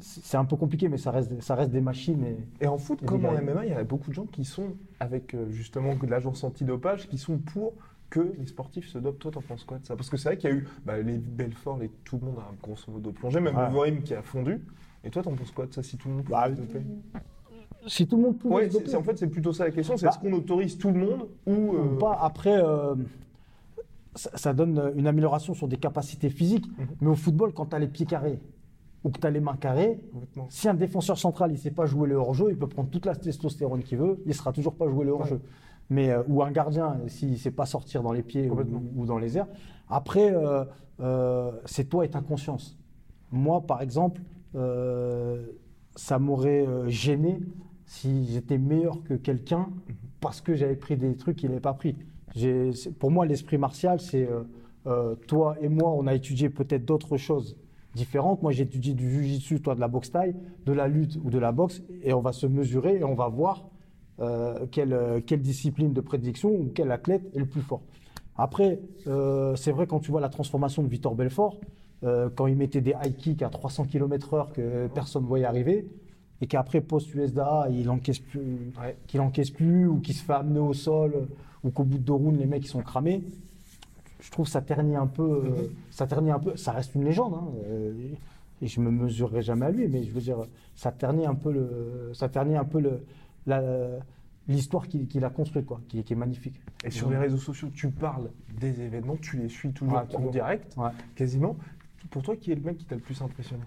c'est un peu compliqué, mais ça reste, ça reste des machines. Et, Et en foot, Et comme en. MMA, il y a beaucoup de gens qui sont avec justement de l'agence antidopage, qui sont pour que les sportifs se dopent. Toi, t'en penses quoi de ça? Parce que c'est vrai qu'il y a eu bah, les Belfort, les, tout le monde a grosso modo plongé, même Ouais. Wolverine qui a fondu. Et toi, t'en penses quoi de ça si tout le monde Bah, pouvait se doper? si tout le monde pouvait Ouais, se doper- en fait, c'est plutôt ça la question c'est Bah. est-ce qu'on autorise tout le monde ou. euh, pas. Après, euh, ça, ça donne une amélioration sur des capacités physiques. Mhm. Mais au football, quand tu as les pieds carrés ou que tu as les mains carrées, si un défenseur central il sait pas jouer le hors-jeu, il peut prendre toute la testostérone qu'il veut, il sera toujours pas jouer le hors-jeu. Mais euh, ou un gardien, s'il sait pas sortir dans les pieds ou, dans les airs. Après, euh, euh, c'est toi et ta conscience. Moi, par exemple, ça m'aurait gêné si j'étais meilleur que quelqu'un parce que j'avais pris des trucs qu'il n'avait pas pris. Pour moi, l'esprit martial, c'est toi et moi, on a étudié peut-être d'autres choses différentes. Moi, j'ai étudié du jujitsu, toi de la boxe taille, de la lutte ou de la boxe, et on va se mesurer et on va voir euh, quelle, euh, quelle discipline de prédiction ou quel athlète est le plus fort. Après, euh, c'est vrai quand tu vois la transformation de Victor Belfort, euh, quand il mettait des high kicks à 300 km/h que personne ne voyait arriver, et qu'après post-USDA, il encaisse plus, Ouais. qu'il encaisse plus ou qu'il se fait amener au sol, ou qu'au bout de deux rounds, les mecs ils sont cramés. Je trouve que ça ternit un peu, euh, ça ternit un peu. Ça reste une légende, hein, et je me mesurerai jamais à lui, mais je veux dire, ça ternit un peu le, ça ternit un peu le, l'histoire qu'il a construite, quoi, qui, qui est magnifique. Et sur les réseaux sociaux, tu parles des événements, tu les suis toujours Ouais, en direct, Ouais. quasiment. Pour toi, qui est le mec qui t'a le plus impressionné?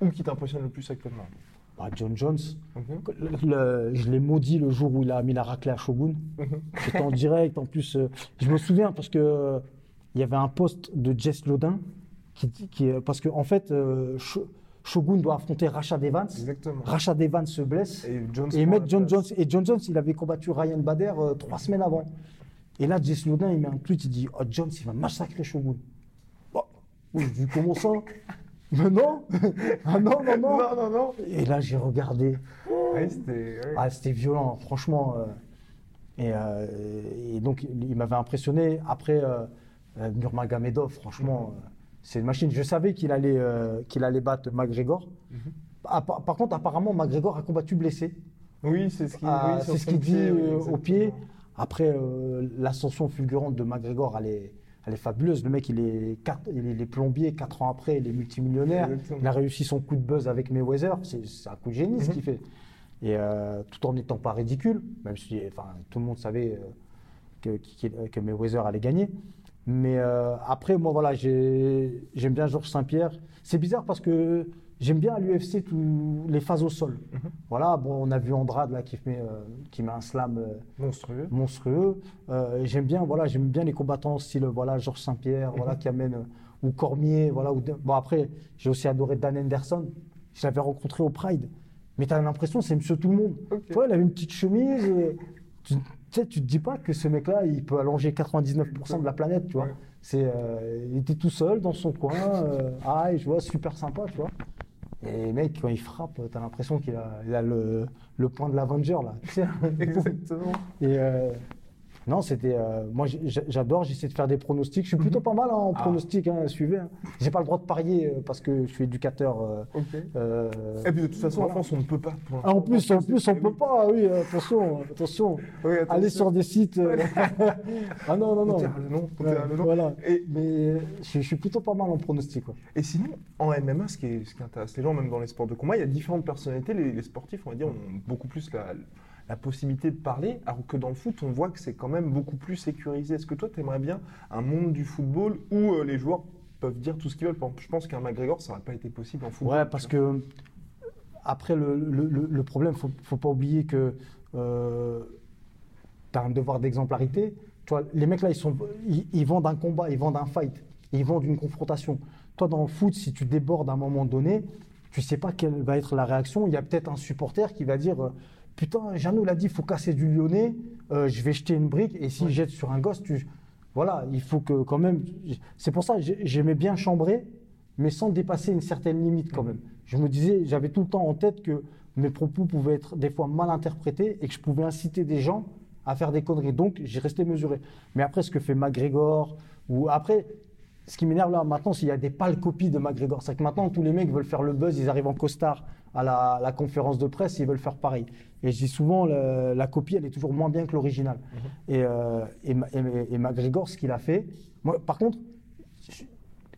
Ou qui t'impressionne le plus actuellement? Bah, John Jones. Le- le- je l'ai maudit le jour où il a mis la raclée à Shogun. C'était en direct. En plus, euh, je me souviens parce que euh, il y avait un poste de Jess Lodin qui, qui euh, parce que en fait, Shogun doit affronter Rashad Evans. Exactement. Rashad Evans se blesse Et Jones et John. Jones. Et John Jones, il avait combattu Ryan Bader euh, trois semaines avant. Et là, Jess Lodin, il met un tweet, il dit oh, Jones, il va massacrer Shogun. Bon, oui, je dis comment ça Mais non Ah non, non, non Non, non, non. Et là, j'ai regardé. Ouais, c'était. ouais. Ah, c'était violent, franchement. euh, et, euh, et donc, il m'avait impressionné. Après, euh, Nurmagomedov, franchement, c'est une machine. Je savais qu'il allait, euh, qu'il allait battre McGregor. Ah, par, par contre, apparemment, McGregor a combattu blessé. Oui, c'est ce qu'il Ah, oui, ce dit pied, oui, euh, au pied. Après, euh, l'ascension fulgurante de McGregor, elle est, elle est fabuleuse. Le mec, il est, quatre- il est, plombier. Quatre ans après, il est multimillionnaire. Exactement. Il a réussi son coup de buzz avec Mayweather. C'est un coup de génie ce Mhm. qu'il fait. Et euh, tout en n'étant pas ridicule, même si enfin, tout le monde savait euh, que, que Mayweather allait gagner. Mais euh, après, moi, voilà, j'ai- j'aime bien Georges Saint-Pierre. C'est bizarre parce que j'aime bien à l'UFC les phases au sol. Voilà, bon, on a vu Andrade là, qui, met, euh, qui met un slam euh, Monstrueux. monstrueux. Euh, j'aime bien, voilà, j'aime bien les combattants style voilà Georges Saint-Pierre, voilà qui amène ou Cormier, voilà. Ou, bon après, j'ai aussi adoré Dan Henderson. Je l'avais rencontré au Pride, mais tu as l'impression c'est Monsieur Tout le Monde. Il avait une petite chemise. et tu, sais, tu te dis pas que ce mec-là, il peut allonger 99% de la planète, tu vois. Ouais. C'est, euh, il était tout seul dans son coin. euh, ah, je vois, super sympa, tu vois. Et mec, quand il frappe, t'as l'impression qu'il a, il a le, le point de l'Avenger, là. tu sais. Exactement. Et euh, Non, c'était. euh, moi, j'adore, j'essaie de faire des pronostics. Je suis plutôt pas mal en Ah. pronostics, hein, suivez. hein. J'ai pas le droit de parier euh, parce que je suis éducateur. euh, Ok. euh, Et puis de toute façon, voilà. en France, on ne peut pas. Ah, en plus, en plus, on peut pas, oui, attention, attention. Oui, attention. Aller sur des sites. ah non, non, On non. le nom, Ouais, le nom. voilà. Et, Mais je, je suis plutôt pas mal en pronostic. quoi. et sinon, en MMA, ce qui, est- ce qui intéresse les gens, même dans les sports de combat, il y a différentes personnalités. Les, les sportifs, on va dire, ont beaucoup plus la, la possibilité de parler, alors que dans le foot, on voit que c'est quand même beaucoup plus sécurisé. Est-ce que toi, tu aimerais bien un monde du football où euh, les joueurs peuvent dire tout ce qu'ils veulent? Je pense qu'un McGregor, ça n'aurait pas été possible en football. Ouais, parce que après, le, le, problème, faut, faut pas oublier que tu as un devoir d'exemplarité. Les mecs là, ils, sont, ils, ils vendent un combat, ils vendent un fight, ils vendent une confrontation. Toi, dans le foot, si tu débordes à un moment donné, tu sais pas quelle va être la réaction. Il y a peut-être un supporter qui va dire euh, Putain, Jeannot l'a dit, il faut casser du lyonnais, euh, je vais jeter une brique, et s'il jette sur un gosse, tu. Voilà, il faut que quand même. C'est pour ça que j'ai- j'aimais bien chambrer, mais sans dépasser une certaine limite quand même. Je me disais, j'avais tout le temps en tête que mes propos pouvaient être des fois mal interprétés et que je pouvais inciter des gens à faire des conneries. Donc, j'ai resté mesuré. Mais après, ce que fait McGregor, ou après, ce qui m'énerve là maintenant, c'est qu'il y a des pâles copies de McGregor. C'est que maintenant, tous les mecs veulent faire le buzz, ils arrivent en costard à la, la conférence de presse, ils veulent faire pareil. Et je dis souvent, le- la copie, elle est toujours moins bien que l'original. Et, euh, et, Ma- et- et McGregor, ce qu'il a fait, moi, par contre, je-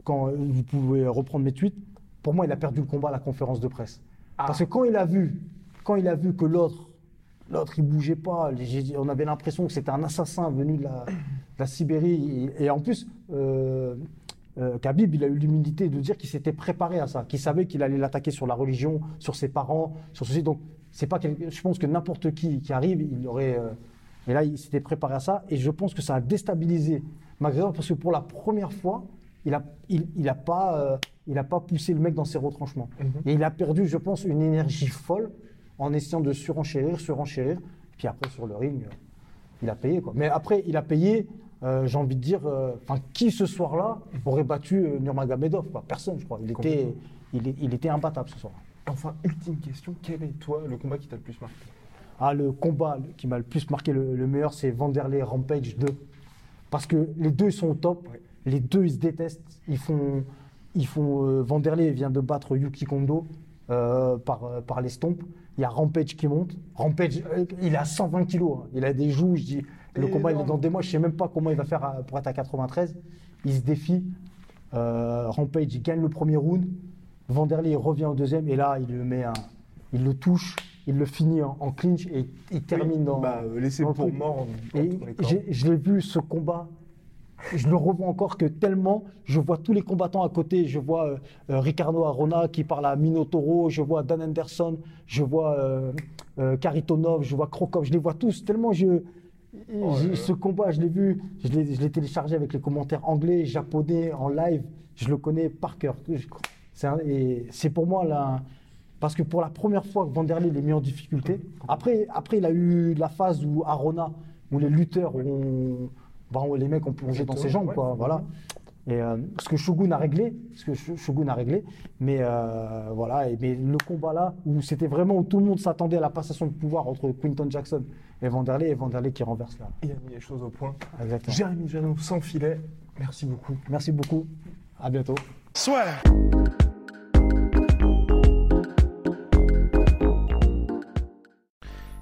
quand euh, vous pouvez reprendre mes tweets, pour moi, il a perdu le combat à la conférence de presse. Ah. Parce que quand il a vu, quand il a vu que l'autre, l'autre, il bougeait pas, on avait l'impression que c'était un assassin venu de la, de la Sibérie. Et, et en plus, euh, euh, Khabib, il a eu l'humilité de dire qu'il s'était préparé à ça, qu'il savait qu'il allait l'attaquer sur la religion, sur ses parents, sur ceci. Donc, c'est pas je pense que n'importe qui qui arrive, il aurait. euh, mais là, il s'était préparé à ça, et je pense que ça a déstabilisé McGregor parce que pour la première fois, il a, il, il a pas, euh, il a pas poussé le mec dans ses retranchements. Et il a perdu, je pense, une énergie folle en essayant de surenchérir, surenchérir. Puis après, sur le ring, euh, il a payé. Quoi. Mais après, il a payé, euh, j'ai envie de dire, euh, enfin, qui ce soir-là aurait battu euh, Nurmagomedov? Quoi Personne, je crois. Il était, il, est- il était imbattable ce soir. Enfin, ultime question, quel est toi le combat qui t'a le plus marqué? Ah, le combat qui m'a le plus marqué, le, le meilleur, c'est Vanderlei Rampage 2. Parce que les deux ils sont au top. Ouais. Les deux, ils se détestent. Ils font. Ils font euh, Vanderlei vient de battre Yuki Kondo euh, par, euh, par les stompes. Il y a Rampage qui monte. Rampage, euh, il a 120 kilos. hein. Il a des joues. Je dis, le combat, il est dans des mois. Je sais même pas comment il va faire à- pour être à 93. Il se défie. Euh, Rampage, il gagne le premier round. Vanderlei il revient au deuxième. Et là, il le met un. Il le touche. Il le finit en, en clinch et il termine dans. Bah, euh, laissé dans pour mort. Et je l'ai vu ce combat. Je le revois encore que tellement, je vois tous les combattants à côté. Je vois euh, euh, Ricardo Arona qui parle à Minotauro, je vois Dan Anderson, je vois euh, euh, Karitonov, je vois Krokov, je les vois tous. Tellement je, Oh ce combat, je l'ai vu, je l'ai téléchargé avec les commentaires anglais, japonais, en live. Je le connais par cœur. C'est pour moi là. Parce que pour la première fois que Vanderlei il est mis en difficulté, après, après il a eu la phase où Arona, où les lutteurs ont, bah, où les mecs ont plongé dans ses jambes, Ouais. quoi, voilà. Et euh, ce que Shogun a réglé, ce que Sh- Shogun a réglé, mais euh, voilà, et, mais le combat là où c'était vraiment où tout le monde s'attendait à la passation de pouvoir entre Quinton Jackson et Vanderlei, et Vanderlei qui renverse là. Il a mis les choses au point. Exactement. Jérémy Janot, sans filet, merci beaucoup. Merci beaucoup. À bientôt.